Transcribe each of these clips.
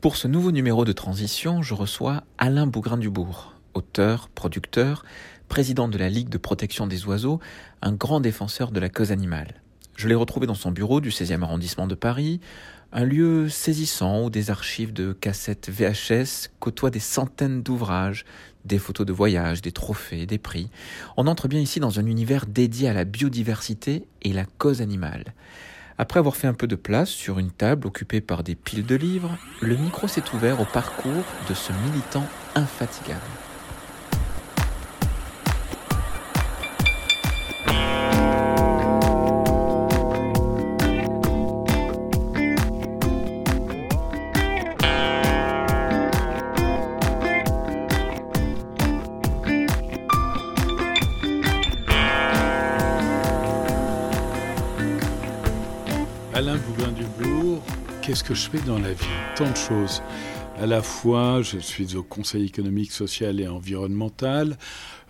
Pour ce nouveau numéro de transition, je reçois Alain Bougrain-Dubourg, auteur, producteur, président de la Ligue de protection des oiseaux, un grand défenseur de la cause animale. Je l'ai retrouvé dans son bureau du 16e arrondissement de Paris, un lieu saisissant où des archives de cassettes VHS côtoient des centaines d'ouvrages, des photos de voyage, des trophées, des prix. On entre bien ici dans un univers dédié à la biodiversité et la cause animale. Après avoir fait un peu de place sur une table occupée par des piles de livres, le micro s'est ouvert au parcours de ce militant infatigable. Qu'est-ce que je fais dans la vie? Tant de choses. À la fois, je suis au Conseil économique, social et environnemental.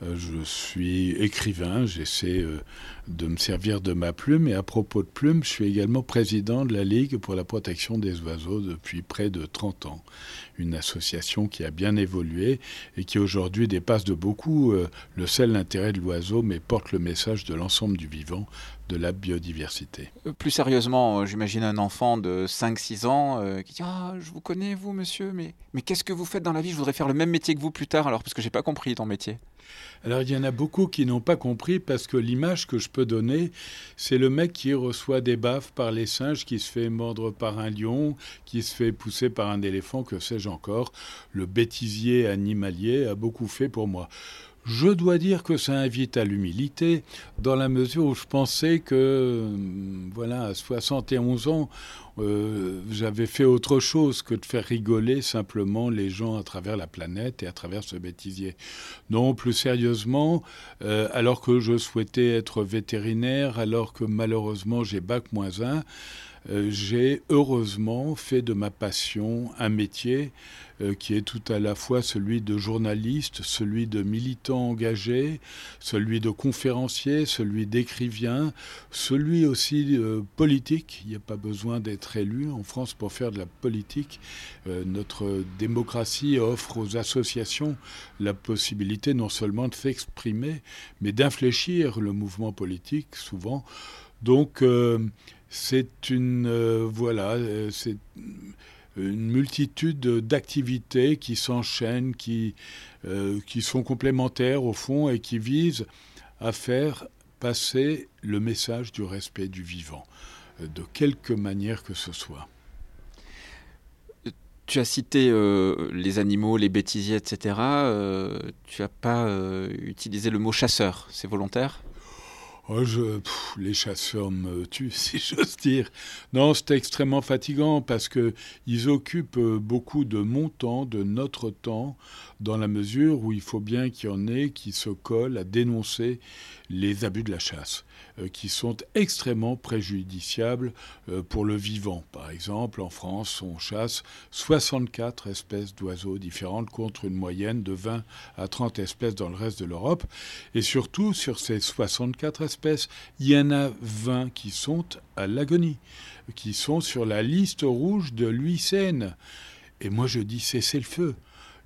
Euh, je suis écrivain. J'essaie euh, de me servir de ma plume. Et à propos de plume, je suis également président de la Ligue pour la protection des oiseaux depuis près de 30 ans. Une association qui a bien évolué et qui aujourd'hui dépasse de beaucoup euh, le seul intérêt de l'oiseau, mais porte le message de l'ensemble du vivant de la biodiversité. Euh, plus sérieusement, euh, j'imagine un enfant de 5-6 ans euh, qui dit Ah, je vous connais, vous, monsieur, mais, mais qu'est-ce que vous faites dans la vie? Je voudrais faire le même métier que vous plus tard, alors, parce que j'ai pas compris ton métier. Alors, il y en a beaucoup qui n'ont pas compris parce que l'image que je peux donner, c'est le mec qui reçoit des baffes par les singes, qui se fait mordre par un lion, qui se fait pousser par un éléphant, que sais-je encore. Le bêtisier animalier a beaucoup fait pour moi. Je dois dire que ça invite à l'humilité, dans la mesure où je pensais que, euh, voilà, à 71 ans, euh, j'avais fait autre chose que de faire rigoler simplement les gens à travers la planète et à travers ce bêtisier. Non, plus sérieusement, euh, alors que je souhaitais être vétérinaire, alors que malheureusement j'ai bac moins 1, j'ai heureusement fait de ma passion un métier euh, qui est tout à la fois celui de journaliste, celui de militant engagé, celui de conférencier, celui d'écrivain, celui aussi euh, politique. Il n'y a pas besoin d'être élu en France pour faire de la politique. Euh, notre démocratie offre aux associations la possibilité non seulement de s'exprimer, mais d'infléchir le mouvement politique souvent. Donc, c'est une voilà, c'est une multitude d'activités qui s'enchaînent, qui, euh, qui sont complémentaires au fond et qui visent à faire passer le message du respect du vivant, euh, de quelque manière que ce soit. Tu as cité euh, les animaux, les bêtisiers, etc. tu n'as pas utilisé le mot chasseur. C'est volontaire? Oh, je, les chasseurs me tuent, si j'ose dire. Non, c'est extrêmement fatigant parce que ils occupent euh, beaucoup de mon temps, de notre temps, dans la mesure où il faut bien qu'il y en ait qui se collent à dénoncer les abus de la chasse. Euh, qui sont extrêmement préjudiciables euh, pour le vivant. Par exemple, en France, on chasse 64 espèces d'oiseaux différentes contre une moyenne de 20 à 30 espèces dans le reste de l'Europe. Et surtout, sur ces 64 espèces, il y en a 20 qui sont à l'agonie, qui sont sur la liste rouge de l'UICN. Et moi, je dis cessez le feu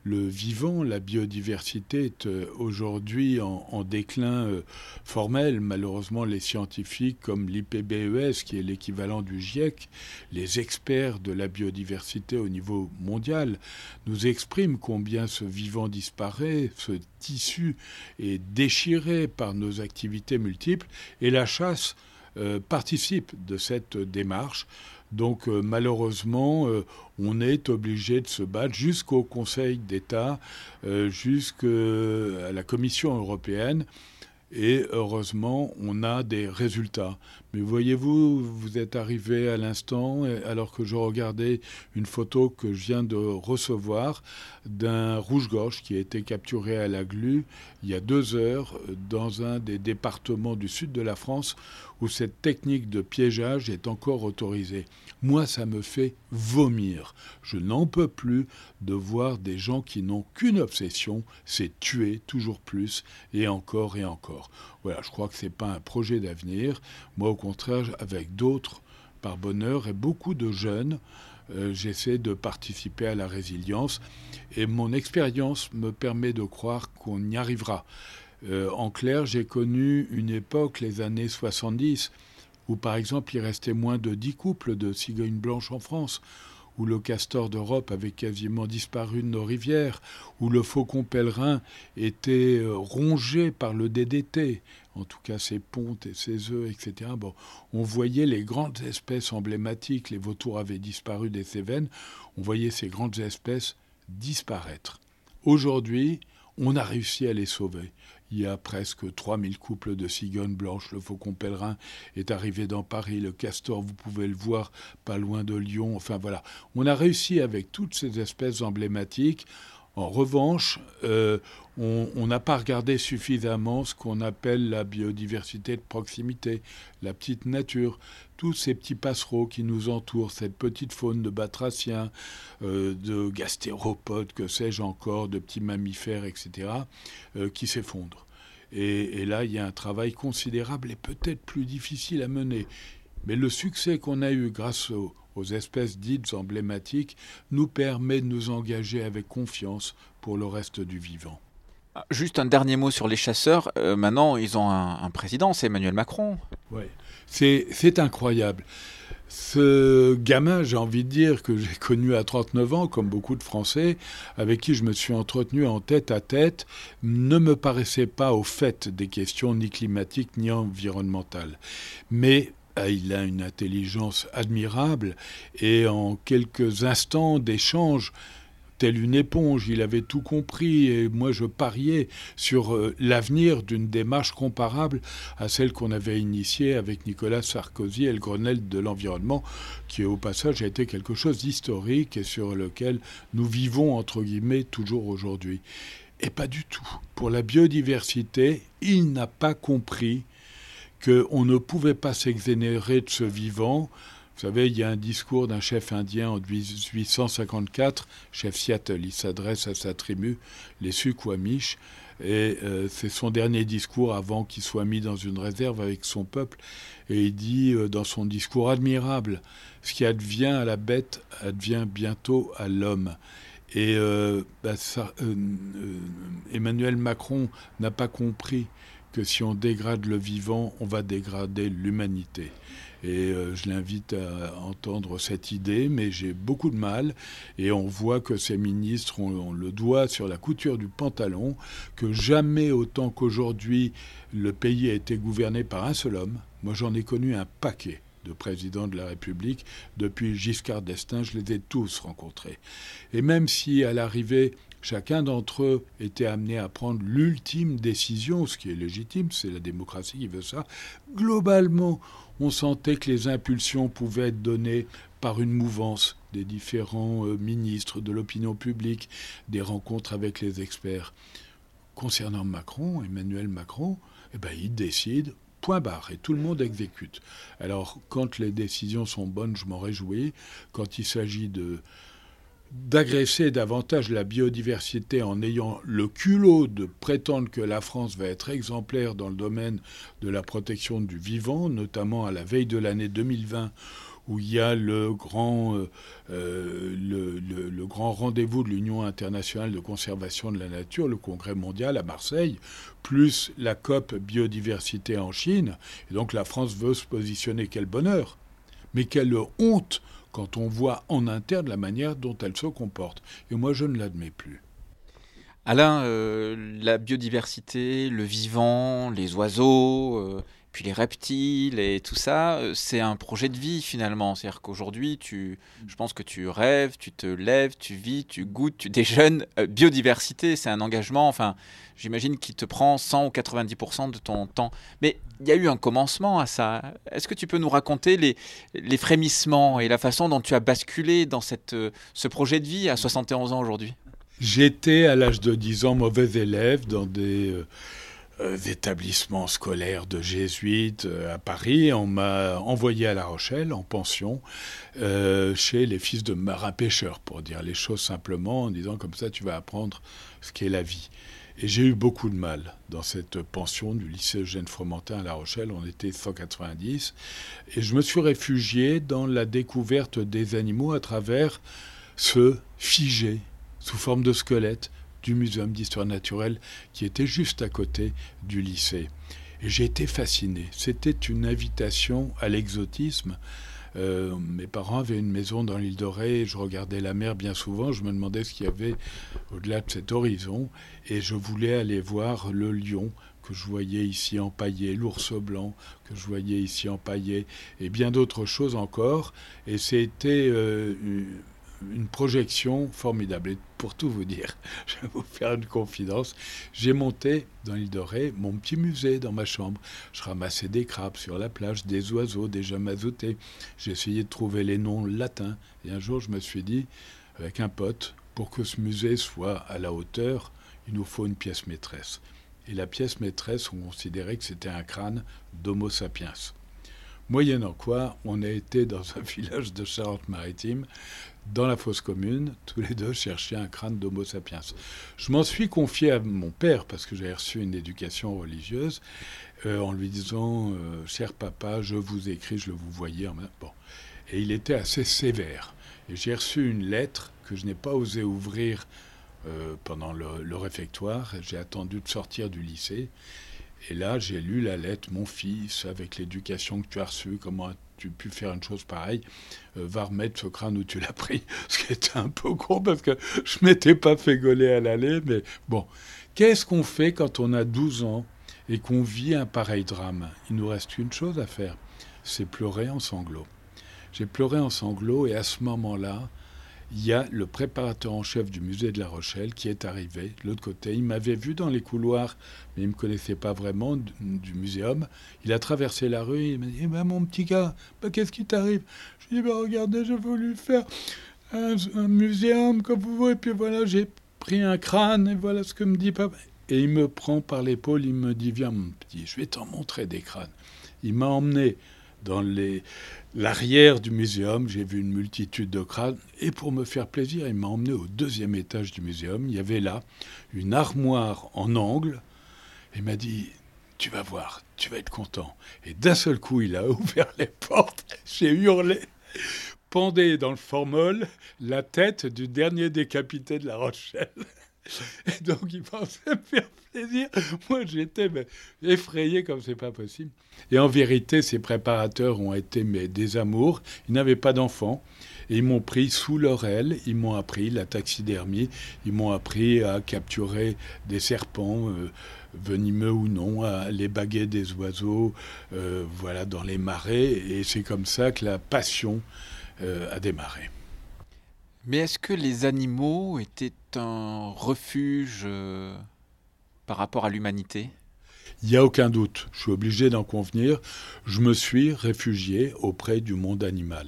le vivant, la biodiversité est euh, aujourd'hui en, déclin euh, formel. Malheureusement, les scientifiques comme l'IPBES, qui est l'équivalent du GIEC, les experts de la biodiversité au niveau mondial, nous expriment combien ce vivant disparaît, ce tissu est déchiré par nos activités multiples, et la chasse euh, participe de cette démarche. Donc euh, malheureusement, euh, on est obligé de se battre jusqu'au Conseil d'État, euh, jusqu'à la Commission européenne. Et heureusement, on a des résultats. Mais voyez-vous, vous êtes arrivé à l'instant, alors que je regardais une photo que je viens de recevoir d'un rouge-gorge qui a été capturé à la glu il y a deux heures dans un des départements du sud de la France où cette technique de piégeage est encore autorisée. Moi, ça me fait vomir. Je n'en peux plus de voir des gens qui n'ont qu'une obsession, c'est tuer toujours plus et encore et encore. Voilà, je crois que ce n'est pas un projet d'avenir. Moi, au contraire, avec d'autres, par bonheur, et beaucoup de jeunes, j'essaie de participer à la résilience. Et mon expérience me permet de croire qu'on y arrivera. en clair, j'ai connu une époque, les années 70, où par exemple il restait moins de 10 couples de cigognes blanches en France, où le castor d'Europe avait quasiment disparu de nos rivières, où le faucon pèlerin était euh, rongé par le DDT, en tout cas ses pontes et ses œufs, etc. Bon, on voyait les grandes espèces emblématiques, les vautours avaient disparu des Cévennes, on voyait ces grandes espèces disparaître. Aujourd'hui, on a réussi à les sauver. Il y a presque 3000 couples de cigognes blanches. Le faucon pèlerin est arrivé dans Paris. Le castor, vous pouvez le voir pas loin de Lyon. Enfin voilà. On a réussi avec toutes ces espèces emblématiques en revanche, euh, on n'a pas regardé suffisamment ce qu'on appelle la biodiversité de proximité, la petite nature, tous ces petits passereaux qui nous entourent, cette petite faune de batraciens, euh, de gastéropodes, que sais-je encore, de petits mammifères, etc., euh, qui s'effondrent. Et, et, là, il y a un travail considérable et peut-être plus difficile à mener. Mais le succès qu'on a eu grâce au, aux espèces dites emblématiques nous permet de nous engager avec confiance pour le reste du vivant. Ah, juste un dernier mot sur les chasseurs. Euh, maintenant, ils ont un, président, c'est Emmanuel Macron. Oui, c'est incroyable. Ce gamin, j'ai envie de dire, que j'ai connu à 39 ans, comme beaucoup de Français, avec qui je me suis entretenu en tête à tête, ne me paraissait pas au fait des questions ni climatiques ni environnementales. Mais ah, il a une intelligence admirable et en quelques instants d'échange, telle une éponge, il avait tout compris et moi je pariais sur euh, l'avenir d'une démarche comparable à celle qu'on avait initiée avec Nicolas Sarkozy et le Grenelle de l'environnement, qui au passage a été quelque chose d'historique et sur lequel nous vivons entre guillemets toujours aujourd'hui. Et pas du tout. Pour la biodiversité, il n'a pas compris qu'on ne pouvait pas s'exénérer de ce vivant. Vous savez, il y a un discours d'un chef indien en 1854, chef Seattle, il s'adresse à sa tribu, les Suquamish, et euh, c'est son dernier discours avant qu'il soit mis dans une réserve avec son peuple. Et il dit euh, dans son discours admirable, ce qui advient à la bête advient bientôt à l'homme. Et euh, bah, Emmanuel Macron n'a pas compris que si on dégrade le vivant, on va dégrader l'humanité. Et euh, je l'invite à entendre cette idée, mais j'ai beaucoup de mal. Et on voit que ces ministres ont, le doigt sur la couture du pantalon, que jamais autant qu'aujourd'hui le pays a été gouverné par un seul homme. Moi j'en ai connu un paquet de présidents de la République. Depuis Giscard d'Estaing, je les ai tous rencontrés. Et même si à l'arrivée, chacun d'entre eux était amené à prendre l'ultime décision, ce qui est légitime, c'est la démocratie qui veut ça. Globalement, on sentait que les impulsions pouvaient être données par une mouvance des différents euh, ministres, de l'opinion publique, des rencontres avec les experts. Concernant Macron, Emmanuel Macron, eh ben, il décide, point barre, et tout le monde exécute. Alors, quand les décisions sont bonnes, je m'en réjouis. Quand il s'agit de d'agresser davantage la biodiversité en ayant le culot de prétendre que la France va être exemplaire dans le domaine de la protection du vivant, notamment à la veille de l'année 2020 où il y a le grand, euh, euh, le, grand rendez-vous de l'Union internationale de conservation de la nature, le congrès mondial à Marseille, plus la COP biodiversité en Chine. Et donc la France veut se positionner. Quel bonheur Mais quelle honte quand on voit en interne la manière dont elle se comporte. Et moi, je ne l'admets plus. Alain, euh, la biodiversité, le vivant, les oiseaux, euh, puis les reptiles et tout ça, euh, c'est un projet de vie finalement. C'est-à-dire qu'aujourd'hui, tu, je pense que tu rêves, tu te lèves, tu vis, tu goûtes, tu déjeunes. Euh, biodiversité, c'est un engagement, enfin, j'imagine, qui te prend 100 ou 90% de ton temps. Mais il y a eu un commencement à ça. Est-ce que tu peux nous raconter les, les frémissements et la façon dont tu as basculé dans cette, euh, ce projet de vie à 71 ans aujourd'hui? J'étais à l'âge de 10 ans mauvais élève dans des euh, établissements scolaires de jésuites euh, à Paris. On m'a envoyé à La Rochelle en pension euh, chez les fils de marins pêcheurs, pour dire les choses simplement, en disant comme ça tu vas apprendre ce qu'est la vie. Et j'ai eu beaucoup de mal dans cette pension du lycée Eugène Fromentin à La Rochelle. On était 190. Et je me suis réfugié dans la découverte des animaux à travers ce figé sous forme de squelette du Muséum d'histoire naturelle qui était juste à côté du lycée. Et j'ai été fasciné. C'était une invitation à l'exotisme. Euh, mes parents avaient une maison dans l'île de Ré, je regardais la mer bien souvent, je me demandais ce qu'il y avait au-delà de cet horizon, et je voulais aller voir le lion que je voyais ici empaillé, l'ours blanc que je voyais ici empaillé, et bien d'autres choses encore. Et c'était euh, une projection formidable. Et pour tout vous dire, je vais vous faire une confidence. J'ai monté dans l'île de Ré mon petit musée dans ma chambre. Je ramassais des crabes sur la plage, des oiseaux déjà mazoutés. J'ai essayé de trouver les noms latins. Et un jour, je me suis dit, avec un pote, pour que ce musée soit à la hauteur, il nous faut une pièce maîtresse. Et la pièce maîtresse, on considérait que c'était un crâne d'Homo sapiens. Moyennant quoi, on a été dans un village de Charente-Maritime, dans la fosse commune, tous les deux chercher un crâne d'Homo sapiens. Je m'en suis confié à mon père parce que j'avais reçu une éducation religieuse euh, en lui disant euh, Cher papa, je vous écris, je le vous voyais. Bon. Et il était assez sévère. Et j'ai reçu une lettre que je n'ai pas osé ouvrir euh, pendant le, le réfectoire. J'ai attendu de sortir du lycée. Et là, j'ai lu la lettre, mon fils, avec l'éducation que tu as reçue, comment as-tu pu faire une chose pareille euh, Va remettre ce crâne où tu l'as pris. Ce qui était un peu con parce que je m'étais pas fait gauler à l'aller, mais bon. Qu'est-ce qu'on fait quand on a 12 ans et qu'on vit un pareil drame? Il nous reste une chose à faire, c'est pleurer en sanglots. J'ai pleuré en sanglots et à ce moment-là, il y a le préparateur en chef du musée de La Rochelle qui est arrivé de l'autre côté. Il m'avait vu dans les couloirs, mais il ne me connaissait pas vraiment du, muséum. Il a traversé la rue il m'a dit eh ben, Mon petit gars, ben, qu'est-ce qui t'arrive? Je lui ai dit ben, Regardez, j'ai voulu faire un, muséum comme vous voyez, et puis voilà, j'ai pris un crâne, et voilà ce que me dit papa. Et il me prend par l'épaule, il me dit Viens, mon petit, je vais t'en montrer des crânes. Il m'a emmené dans l'arrière du muséum, j'ai vu une multitude de crânes. Et pour me faire plaisir, il m'a emmené au deuxième étage du muséum. Il y avait là une armoire en angle. Il m'a dit Tu vas voir, tu vas être content. Et d'un seul coup, il a ouvert les portes. J'ai hurlé. Pendait dans le formol la tête du dernier décapité de La Rochelle. Et donc, il pensait me faire plaisir. Moi, j'étais effrayé comme c'est pas possible. Et en vérité, ces préparateurs ont été mes, des amours. Ils n'avaient pas d'enfants. Et ils m'ont pris sous leur aile, ils m'ont appris la taxidermie, ils m'ont appris à capturer des serpents, euh, venimeux ou non, à les baguer des oiseaux, euh, voilà, dans les marais. Et c'est comme ça que la passion euh, a démarré. Mais est-ce que les animaux étaient un refuge euh, par rapport à l'humanité? Il n'y a aucun doute, je suis obligé d'en convenir, je me suis réfugié auprès du monde animal.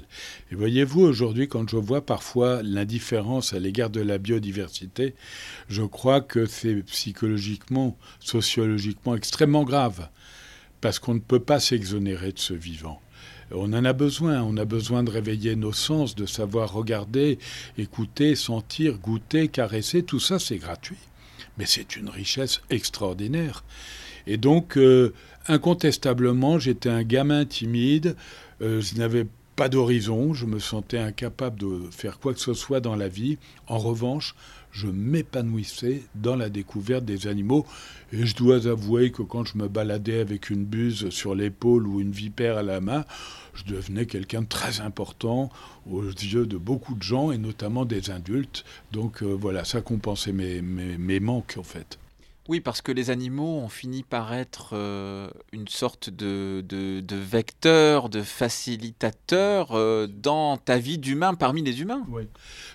Et voyez-vous, aujourd'hui, quand je vois parfois l'indifférence à l'égard de la biodiversité, je crois que c'est psychologiquement, sociologiquement extrêmement grave, parce qu'on ne peut pas s'exonérer de ce vivant. On en a besoin, on a besoin de réveiller nos sens, de savoir regarder, écouter, sentir, goûter, caresser, tout ça c'est gratuit. Mais c'est une richesse extraordinaire. Et donc, euh, incontestablement, j'étais un gamin timide, euh, je n'avais d'horizon, je me sentais incapable de faire quoi que ce soit dans la vie. En revanche, je m'épanouissais dans la découverte des animaux. Et je dois avouer que quand je me baladais avec une buse sur l'épaule ou une vipère à la main, je devenais quelqu'un de très important aux yeux de beaucoup de gens et notamment des adultes. Donc euh, voilà, ça compensait mes, mes manques en fait. Oui, parce que les animaux ont fini par être euh, une sorte de, vecteur, de facilitateur euh, dans ta vie d'humain parmi les humains. Oui.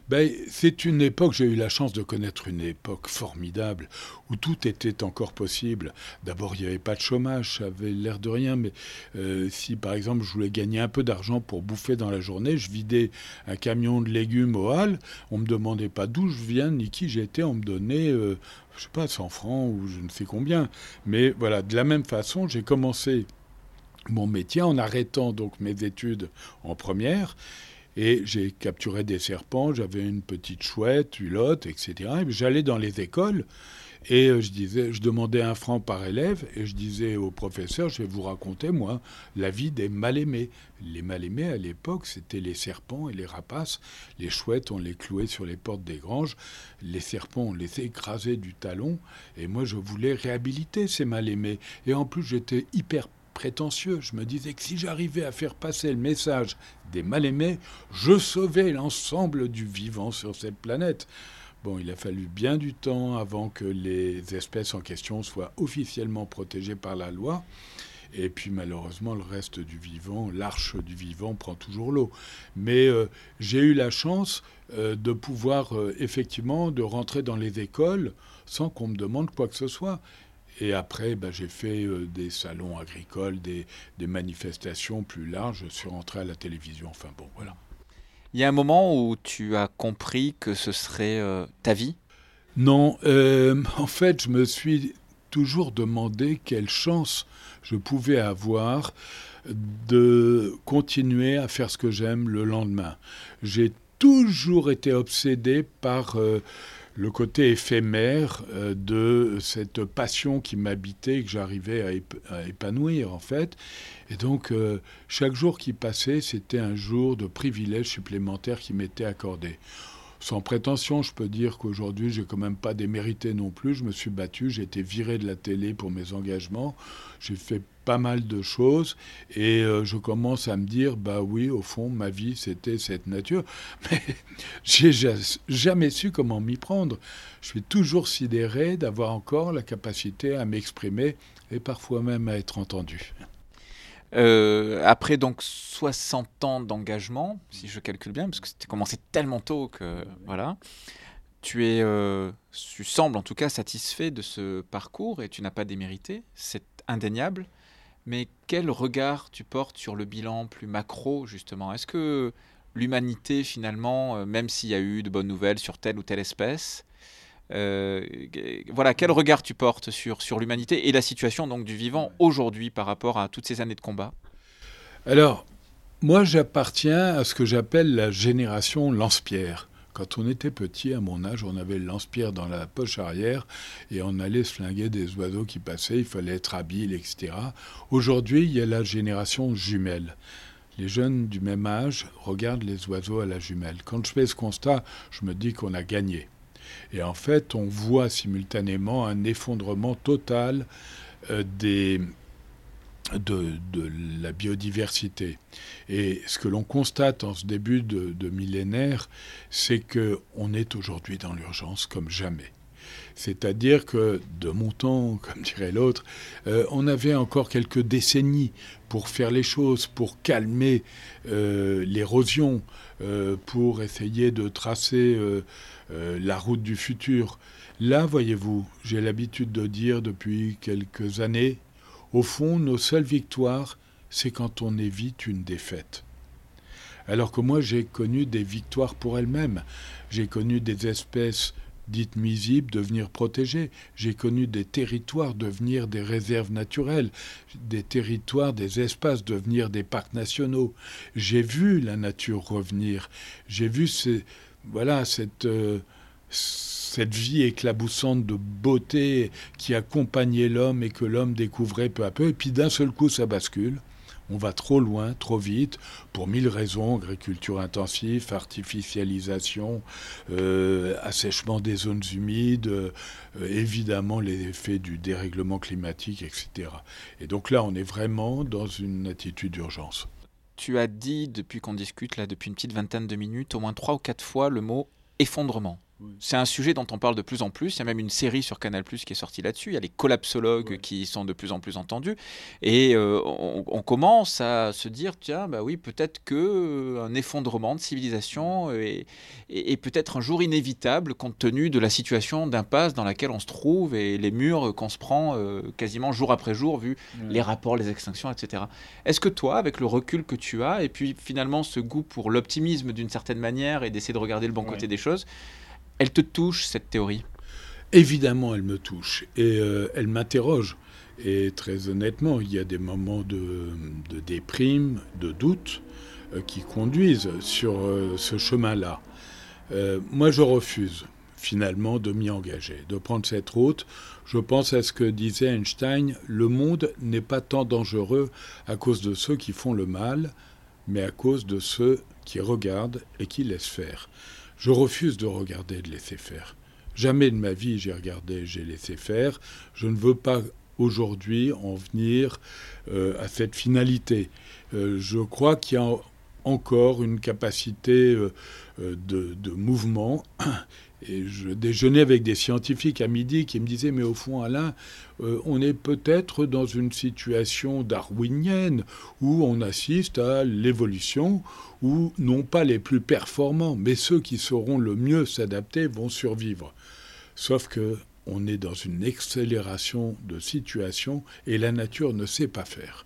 Ben, c'est une époque, j'ai eu la chance de connaître une époque formidable où tout était encore possible. D'abord, il n'y avait pas de chômage, ça avait l'air de rien, mais euh, si par exemple je voulais gagner un peu d'argent pour bouffer dans la journée, je vidais un camion de légumes au hall, on ne me demandait pas d'où je viens ni qui j'étais, on me donnait je sais pas, 100 francs ou je ne sais combien. Mais voilà, de la même façon, j'ai commencé mon métier en arrêtant donc mes études en première. Et j'ai capturé des serpents, j'avais une petite chouette, hulotte, etc. Et j'allais dans les écoles et euh, je disais, je demandais un franc par élève et je disais au professeur, je vais vous raconter moi la vie des mal-aimés. Les mal-aimés à l'époque, c'était les serpents et les rapaces. Les chouettes, on les clouait sur les portes des granges. Les serpents, on les écrasait du talon. Et moi, je voulais réhabiliter ces mal-aimés. Et en plus, j'étais hyper prétentieux. Je me disais que si j'arrivais à faire passer le message des mal-aimés, je sauvais l'ensemble du vivant sur cette planète. Bon, il a fallu bien du temps avant que les espèces en question soient officiellement protégées par la loi. Et puis malheureusement, le reste du vivant, l'arche du vivant prend toujours l'eau. Mais euh, j'ai eu la chance euh, de pouvoir euh, effectivement de rentrer dans les écoles sans qu'on me demande quoi que ce soit. Et après, ben, j'ai fait des salons agricoles, des, des manifestations plus larges. Je suis rentré à la télévision. Enfin bon, voilà. Il y a un moment où tu as compris que ce serait euh, ta vie? Non, euh, en fait, je me suis toujours demandé quelle chance je pouvais avoir de continuer à faire ce que j'aime le lendemain. J'ai toujours été obsédé par euh, le côté éphémère de cette passion qui m'habitait que j'arrivais à, épanouir en fait. Et donc, euh, chaque jour qui passait, c'était un jour de privilège supplémentaire qui m'était accordé. Sans prétention, je peux dire qu'aujourd'hui, j'ai quand même pas démérité non plus. Je me suis battu, j'ai été viré de la télé pour mes engagements. J'ai fait pas mal de choses et euh, je commence à me dire bah oui au fond ma vie c'était cette nature. Mais j'ai jamais su comment m'y prendre. Je suis toujours sidéré d'avoir encore la capacité à m'exprimer et parfois même à être entendu. Euh, après donc 60 ans d'engagement, si je calcule bien, parce que c'était commencé tellement tôt que voilà, tu es, euh, tu sembles en tout cas satisfait de ce parcours et tu n'as pas démérité, c'est indéniable. Mais quel regard tu portes sur le bilan plus macro justement? Est-ce que l'humanité finalement, euh, même s'il y a eu de bonnes nouvelles sur telle ou telle espèce, euh, voilà, quel regard tu portes sur, sur l'humanité et la situation donc du vivant aujourd'hui par rapport à toutes ces années de combat? Alors, moi j'appartiens à ce que j'appelle la génération lance-pierre. Quand on était petit, à mon âge, on avait le lance-pierre dans la poche arrière et on allait se flinguer des oiseaux qui passaient, il fallait être habile, etc. Aujourd'hui, il y a la génération jumelle. Les jeunes du même âge regardent les oiseaux à la jumelle. Quand je fais ce constat, je me dis qu'on a gagné. Et en fait, on voit simultanément un effondrement total euh, des, de, la biodiversité. Et ce que l'on constate en ce début de, millénaire, c'est qu'on est aujourd'hui dans l'urgence comme jamais. C'est-à-dire que de mon temps, comme dirait l'autre, euh, on avait encore quelques décennies pour faire les choses, pour calmer euh, l'érosion, pour essayer de tracer euh, la route du futur. Là, voyez-vous, j'ai l'habitude de dire depuis quelques années, au fond, nos seules victoires, c'est quand on évite une défaite. Alors que moi, j'ai connu des victoires pour elles-mêmes. J'ai connu des espèces dites nuisibles devenir protégées. J'ai connu des territoires devenir des réserves naturelles, des territoires, des espaces devenir des parcs nationaux. J'ai vu la nature revenir. J'ai vu ces, voilà, cette, euh, cette vie éclaboussante de beauté qui accompagnait l'homme et que l'homme découvrait peu à peu. Et puis d'un seul coup, ça bascule. On va trop loin, trop vite, pour mille raisons, agriculture intensive, artificialisation, euh, assèchement des zones humides, euh, évidemment les effets du dérèglement climatique, etc. Et donc là, on est vraiment dans une attitude d'urgence tu as dit, depuis qu'on discute, là, depuis une petite vingtaine de minutes, au moins trois ou quatre fois le mot effondrement. C'est un sujet dont on parle de plus en plus. Il y a même une série sur Canal Plus qui est sortie là-dessus. Il y a les collapsologues qui sont de plus en plus entendus. Et euh, on, commence à se dire tiens, bah oui, peut-être que euh, un effondrement de civilisation est, peut-être un jour inévitable compte tenu de la situation d'impasse dans laquelle on se trouve et les murs qu'on se prend euh, quasiment jour après jour, vu les rapports, les extinctions, etc. Est-ce que toi, avec le recul que tu as, et puis finalement ce goût pour l'optimisme d'une certaine manière et d'essayer de regarder le bon côté des choses, elle te touche, cette théorie? Évidemment, elle me touche et euh, elle m'interroge. Et très honnêtement, il y a des moments de, déprime, de doute. qui conduisent sur ce chemin-là. moi, je refuse finalement de m'y engager, de prendre cette route. Je pense à ce que disait Einstein, le monde n'est pas tant dangereux à cause de ceux qui font le mal, mais à cause de ceux qui regardent et qui laissent faire. Je refuse de regarder de laisser faire. Jamais de ma vie j'ai regardé, j'ai laissé faire. Je ne veux pas aujourd'hui en venir euh, à cette finalité. Euh, je crois qu'il y a encore une capacité euh, de, mouvement et je déjeunais avec des scientifiques à midi qui me disaient, mais au fond, Alain, euh, on est peut-être dans une situation darwinienne où on assiste à l'évolution, où non pas les plus performants, mais ceux qui sauront le mieux s'adapter vont survivre. Sauf que on est dans une accélération de situation et la nature ne sait pas faire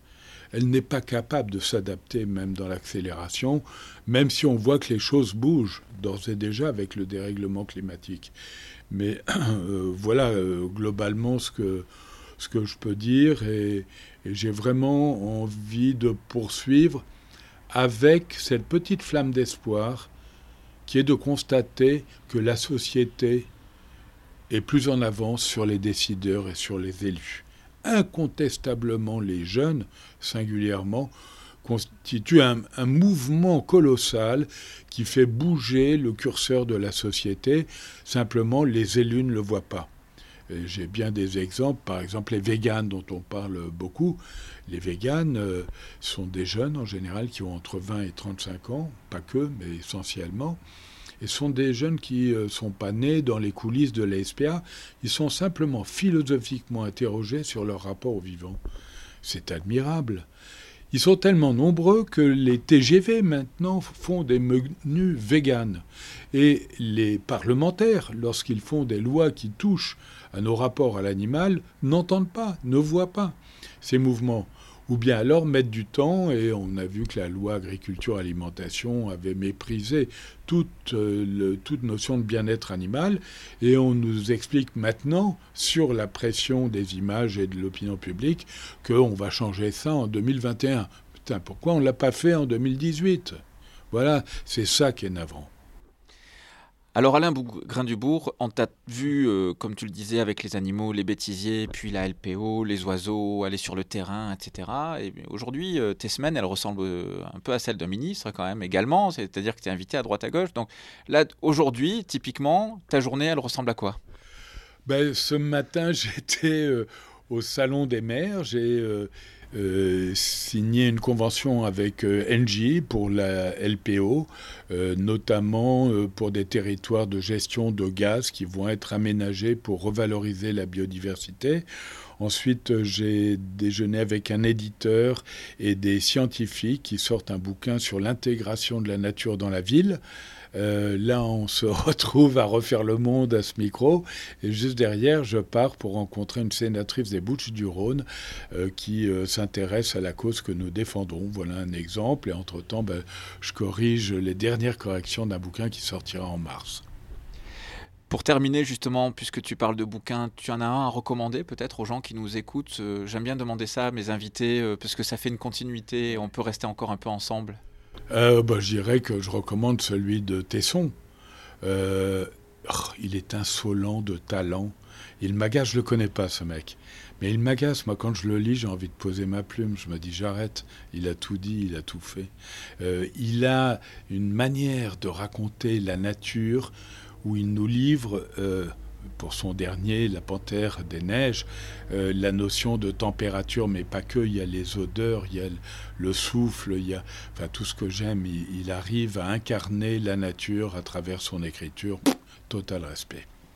elle n'est pas capable de s'adapter même dans l'accélération, même si on voit que les choses bougent d'ores et déjà avec le dérèglement climatique. Mais euh, voilà euh, globalement ce que, ce que je peux dire et, j'ai vraiment envie de poursuivre avec cette petite flamme d'espoir qui est de constater que la société est plus en avance sur les décideurs et sur les élus incontestablement les jeunes, singulièrement, constituent un, mouvement colossal qui fait bouger le curseur de la société. Simplement, les élus ne le voient pas. J'ai bien des exemples, par exemple les véganes dont on parle beaucoup. Les véganes euh, sont des jeunes en général qui ont entre 20 et 35 ans, pas que, mais essentiellement. Et sont des jeunes qui ne euh, sont pas nés dans les coulisses de la SPA, ils sont simplement philosophiquement interrogés sur leur rapport au vivant. C'est admirable. Ils sont tellement nombreux que les TGV maintenant font des menus véganes. Et les parlementaires, lorsqu'ils font des lois qui touchent à nos rapports à l'animal, n'entendent pas, ne voient pas ces mouvements ou bien alors mettre du temps, et on a vu que la loi agriculture-alimentation avait méprisé toute, euh, toute notion de bien-être animal, et on nous explique maintenant, sur la pression des images et de l'opinion publique, qu'on va changer ça en 2021. Putain, pourquoi on ne l'a pas fait en 2018 Voilà, c'est ça qui est navrant. Alors Alain Grain-Dubourg, on t'a vu, euh, comme tu le disais, avec les animaux, les bêtisiers, puis la LPO, les oiseaux, aller sur le terrain, etc. Et aujourd'hui, euh, tes semaines, elles ressemblent euh, un peu à celles d'un ministre quand même également, c'est-à-dire que tu es invité à droite à gauche. Donc là, aujourd'hui, typiquement, ta journée, elle ressemble à quoi? Ben, Ce matin, j'étais au Salon des maires, j'ai euh, signé une convention avec euh, Engie pour la LPO, euh, notamment pour des territoires de gestion de gaz qui vont être aménagés pour revaloriser la biodiversité. Ensuite, j'ai déjeuné avec un éditeur et des scientifiques qui sortent un bouquin sur l'intégration de la nature dans la ville. Euh, là, on se retrouve à refaire le monde à ce micro. Et juste derrière, je pars pour rencontrer une sénatrice des Bouches-du-Rhône euh, qui euh, s'intéresse à la cause que nous défendons. Voilà un exemple. Et entre-temps, ben, je corrige les dernières corrections d'un bouquin qui sortira en mars. Pour terminer, justement, puisque tu parles de bouquins, tu en as un à recommander peut-être aux gens qui nous écoutent? J'aime bien demander ça à mes invités parce que ça fait une continuité et on peut rester encore un peu ensemble. Euh, bah, Je dirais que je recommande celui de Tesson. Euh, oh, il est insolent de talent. Il m'agace, je le connais pas ce mec. Mais il m'agace, moi quand je le lis, j'ai envie de poser ma plume. Je me dis j'arrête, il a tout dit, il a tout fait. Euh, il a une manière de raconter la nature où il nous livre pour son dernier, La Panthère des Neiges, euh, la notion de température, mais pas que, il y a les odeurs, il y a le souffle, il y a tout ce que j'aime. Il arrive à incarner la nature à travers son écriture. Total respect.